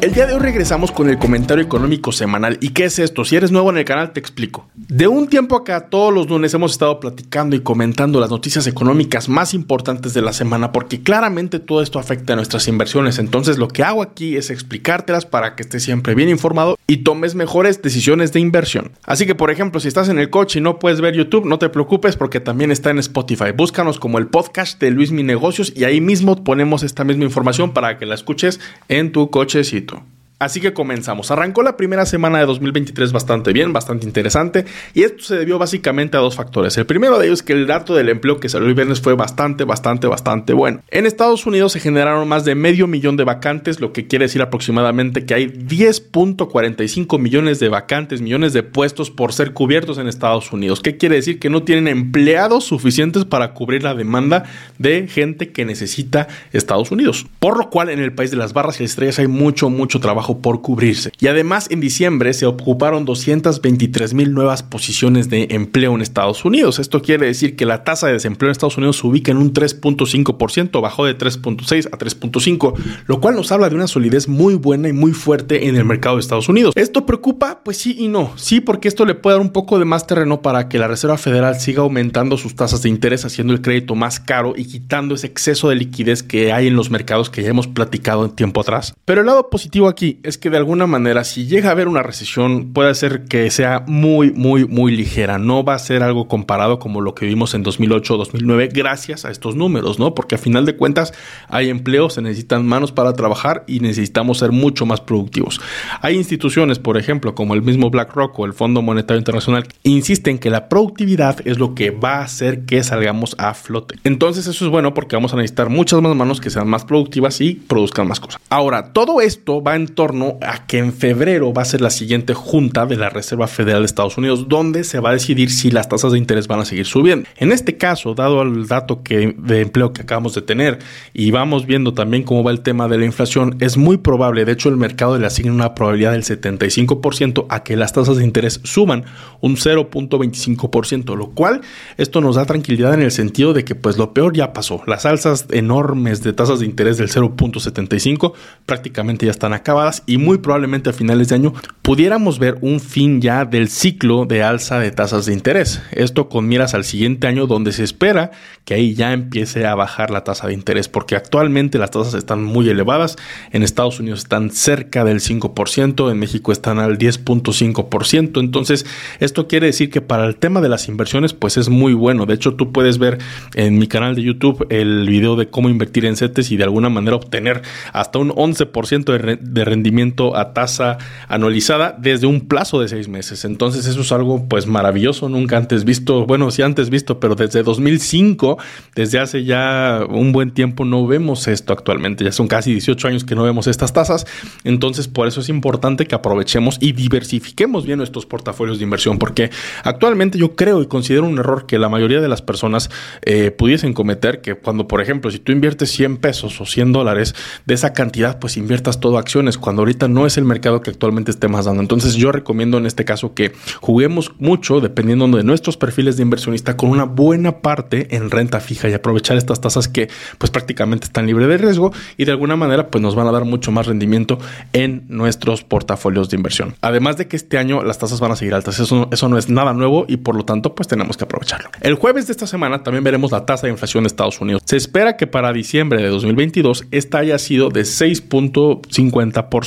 El día de hoy regresamos con el comentario económico semanal. ¿Y qué es esto? Si eres nuevo en el canal te explico. De un tiempo acá, todos los lunes hemos estado platicando y comentando las noticias económicas más importantes de la semana porque claramente todo esto afecta a nuestras inversiones. Entonces lo que hago aquí es explicártelas para que estés siempre bien informado y tomes mejores decisiones de inversión. Así que por ejemplo, si estás en el coche y no puedes ver YouTube, no te preocupes porque también está en Spotify. Búscanos como el podcast de Luis Mi Negocios y ahí mismo ponemos esta misma información para que la escuches en tu ψυχή. Así que comenzamos. Arrancó la primera semana de 2023 bastante bien, bastante interesante, y esto se debió básicamente a dos factores. El primero de ellos es que el dato del empleo que salió el viernes fue bastante, bastante, bastante bueno. En Estados Unidos se generaron más de medio millón de vacantes, lo que quiere decir aproximadamente que hay 10.45 millones de vacantes, millones de puestos por ser cubiertos en Estados Unidos. ¿Qué quiere decir? Que no tienen empleados suficientes para cubrir la demanda de gente que necesita Estados Unidos. Por lo cual en el país de las barras y estrellas hay mucho, mucho trabajo por cubrirse. Y además en diciembre se ocuparon 223 mil nuevas posiciones de empleo en Estados Unidos. Esto quiere decir que la tasa de desempleo en Estados Unidos se ubica en un 3.5%, bajó de 3.6 a 3.5, lo cual nos habla de una solidez muy buena y muy fuerte en el mercado de Estados Unidos. ¿Esto preocupa? Pues sí y no. Sí, porque esto le puede dar un poco de más terreno para que la Reserva Federal siga aumentando sus tasas de interés, haciendo el crédito más caro y quitando ese exceso de liquidez que hay en los mercados que ya hemos platicado en tiempo atrás. Pero el lado positivo aquí es que de alguna manera, si llega a haber una recesión, puede ser que sea muy, muy, muy ligera. No va a ser algo comparado como lo que vimos en 2008 o 2009, gracias a estos números, ¿no? Porque a final de cuentas hay empleo, se necesitan manos para trabajar y necesitamos ser mucho más productivos. Hay instituciones, por ejemplo, como el mismo BlackRock o el Fondo Monetario Internacional, insisten que la productividad es lo que va a hacer que salgamos a flote. Entonces, eso es bueno porque vamos a necesitar muchas más manos que sean más productivas y produzcan más cosas. Ahora, todo esto va en torno a que en febrero va a ser la siguiente junta de la Reserva Federal de Estados Unidos, donde se va a decidir si las tasas de interés van a seguir subiendo. En este caso, dado el dato de empleo que acabamos de tener y vamos viendo también cómo va el tema de la inflación, es muy probable, de hecho el mercado le asigna una probabilidad del 75% a que las tasas de interés suban un 0.25%, lo cual esto nos da tranquilidad en el sentido de que pues lo peor ya pasó. Las alzas enormes de tasas de interés del 0.75 prácticamente ya están acabadas y muy probablemente a finales de año pudiéramos ver un fin ya del ciclo de alza de tasas de interés. Esto con miras al siguiente año donde se espera que ahí ya empiece a bajar la tasa de interés porque actualmente las tasas están muy elevadas. En Estados Unidos están cerca del 5%, en México están al 10.5%. Entonces esto quiere decir que para el tema de las inversiones pues es muy bueno. De hecho tú puedes ver en mi canal de YouTube el video de cómo invertir en CETES y de alguna manera obtener hasta un 11% de, de a tasa anualizada desde un plazo de seis meses. Entonces eso es algo pues maravilloso, nunca antes visto, bueno, sí antes visto, pero desde 2005, desde hace ya un buen tiempo no vemos esto actualmente, ya son casi 18 años que no vemos estas tasas, entonces por eso es importante que aprovechemos y diversifiquemos bien nuestros portafolios de inversión, porque actualmente yo creo y considero un error que la mayoría de las personas eh, pudiesen cometer, que cuando por ejemplo si tú inviertes 100 pesos o 100 dólares, de esa cantidad pues inviertas todo acciones, ahorita no es el mercado que actualmente esté más dando. Entonces yo recomiendo en este caso que juguemos mucho dependiendo de nuestros perfiles de inversionista con una buena parte en renta fija y aprovechar estas tasas que pues prácticamente están libres de riesgo y de alguna manera pues nos van a dar mucho más rendimiento en nuestros portafolios de inversión. Además de que este año las tasas van a seguir altas, eso, eso no es nada nuevo y por lo tanto pues tenemos que aprovecharlo. El jueves de esta semana también veremos la tasa de inflación de Estados Unidos. Se espera que para diciembre de 2022 esta haya sido de 6.50%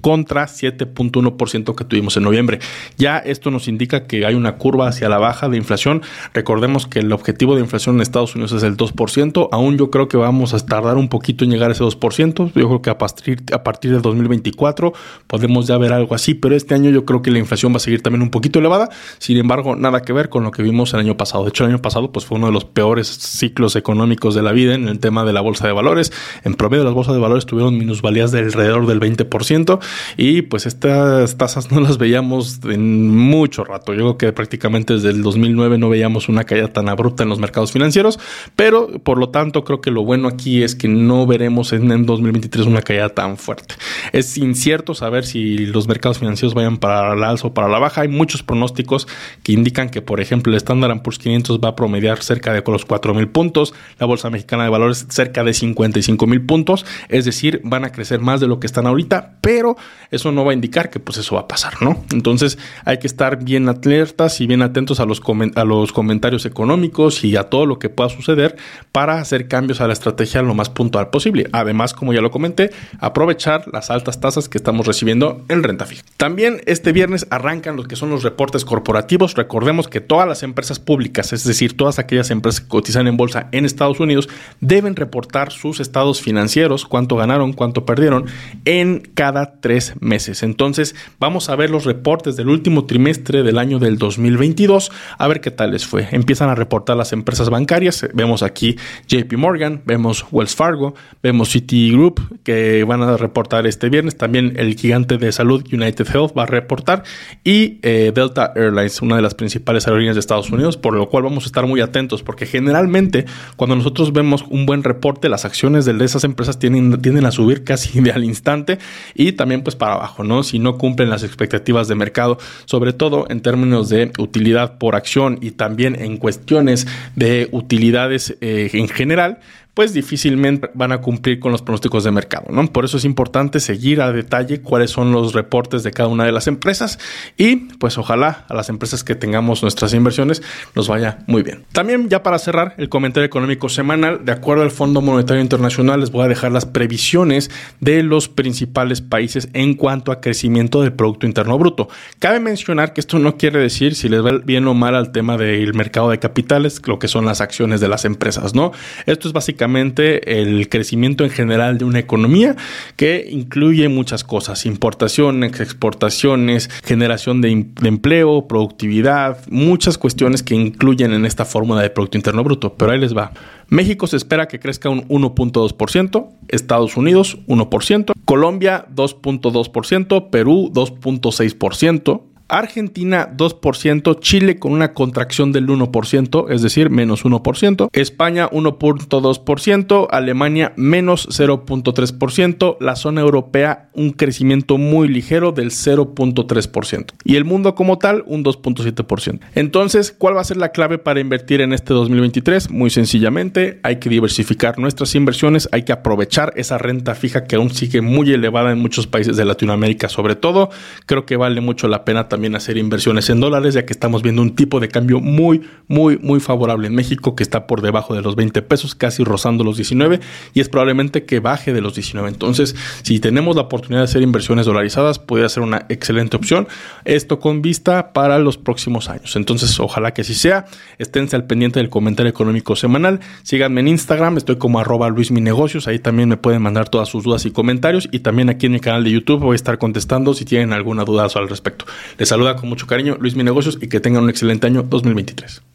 contra 7.1% que tuvimos en noviembre. Ya esto nos indica que hay una curva hacia la baja de inflación. Recordemos que el objetivo de inflación en Estados Unidos es el 2%. Aún yo creo que vamos a tardar un poquito en llegar a ese 2%. Yo creo que a partir, a partir de 2024 podemos ya ver algo así, pero este año yo creo que la inflación va a seguir también un poquito elevada. Sin embargo, nada que ver con lo que vimos el año pasado. De hecho, el año pasado pues, fue uno de los peores ciclos económicos de la vida en el tema de la bolsa de valores. En promedio, las bolsas de valores tuvieron minusvalías de alrededor del 20 20% y pues estas tasas no las veíamos en mucho rato. Yo creo que prácticamente desde el 2009 no veíamos una caída tan abrupta en los mercados financieros, pero por lo tanto creo que lo bueno aquí es que no veremos en, en 2023 una caída tan fuerte. Es incierto saber si los mercados financieros vayan para el alza o para la baja. Hay muchos pronósticos que indican que, por ejemplo, el Standard Poor's 500 va a promediar cerca de los 4 mil puntos, la Bolsa Mexicana de Valores cerca de 55 mil puntos, es decir, van a crecer más de lo que están ahorita, pero eso no va a indicar que pues eso va a pasar, ¿no? Entonces hay que estar bien alertas y bien atentos a los, a los comentarios económicos y a todo lo que pueda suceder para hacer cambios a la estrategia lo más puntual posible. Además, como ya lo comenté, aprovechar las altas tasas que estamos recibiendo en renta fija. También este viernes arrancan los que son los reportes corporativos. Recordemos que todas las empresas públicas, es decir, todas aquellas empresas que cotizan en bolsa en Estados Unidos, deben reportar sus estados financieros, cuánto ganaron, cuánto perdieron, en cada tres meses. Entonces, vamos a ver los reportes del último trimestre del año del 2022, a ver qué tal les fue. Empiezan a reportar las empresas bancarias. Vemos aquí JP Morgan, vemos Wells Fargo, vemos Citigroup, que van a reportar este viernes. También el gigante de salud United Health va a reportar y eh, Delta Airlines, una de las principales aerolíneas de Estados Unidos, por lo cual vamos a estar muy atentos porque generalmente cuando nosotros vemos un buen reporte, las acciones de esas empresas tienden, tienden a subir casi de al instante y también pues para abajo, ¿no? Si no cumplen las expectativas de mercado, sobre todo en términos de utilidad por acción y también en cuestiones de utilidades eh, en general, pues difícilmente van a cumplir con los pronósticos de mercado, ¿no? Por eso es importante seguir a detalle cuáles son los reportes de cada una de las empresas y pues ojalá a las empresas que tengamos nuestras inversiones nos vaya muy bien. También ya para cerrar el comentario económico semanal, de acuerdo al Fondo Monetario Internacional les voy a dejar las previsiones de los principales países en cuanto a crecimiento del Producto Interno Bruto. Cabe mencionar que esto no quiere decir si les va bien o mal al tema del mercado de capitales, lo que son las acciones de las empresas, ¿no? Esto es básicamente el crecimiento en general de una economía que incluye muchas cosas, importaciones, exportaciones, generación de, de empleo, productividad, muchas cuestiones que incluyen en esta fórmula de Producto Interno Bruto. Pero ahí les va. México se espera que crezca un 1.2%, Estados Unidos 1%, Colombia 2.2%, Perú 2.6%, Argentina 2%, Chile con una contracción del 1%, es decir, menos 1%, España 1.2%, Alemania menos 0.3%, la zona europea un crecimiento muy ligero del 0.3% y el mundo como tal un 2.7%. Entonces, ¿cuál va a ser la clave para invertir en este 2023? Muy sencillamente, hay que diversificar nuestras inversiones, hay que aprovechar esa renta fija que aún sigue muy elevada en muchos países de Latinoamérica, sobre todo. Creo que vale mucho la pena también también hacer inversiones en dólares, ya que estamos viendo un tipo de cambio muy, muy, muy favorable en México, que está por debajo de los 20 pesos, casi rozando los 19, y es probablemente que baje de los 19. Entonces, si tenemos la oportunidad de hacer inversiones dolarizadas, puede ser una excelente opción. Esto con vista para los próximos años. Entonces, ojalá que así sea. Esténse al pendiente del comentario económico semanal. Síganme en Instagram, estoy como arroba Luis Mi Negocios. Ahí también me pueden mandar todas sus dudas y comentarios. Y también aquí en mi canal de YouTube voy a estar contestando si tienen alguna duda al respecto. Les saluda con mucho cariño Luis Mi Negocios y que tengan un excelente año 2023.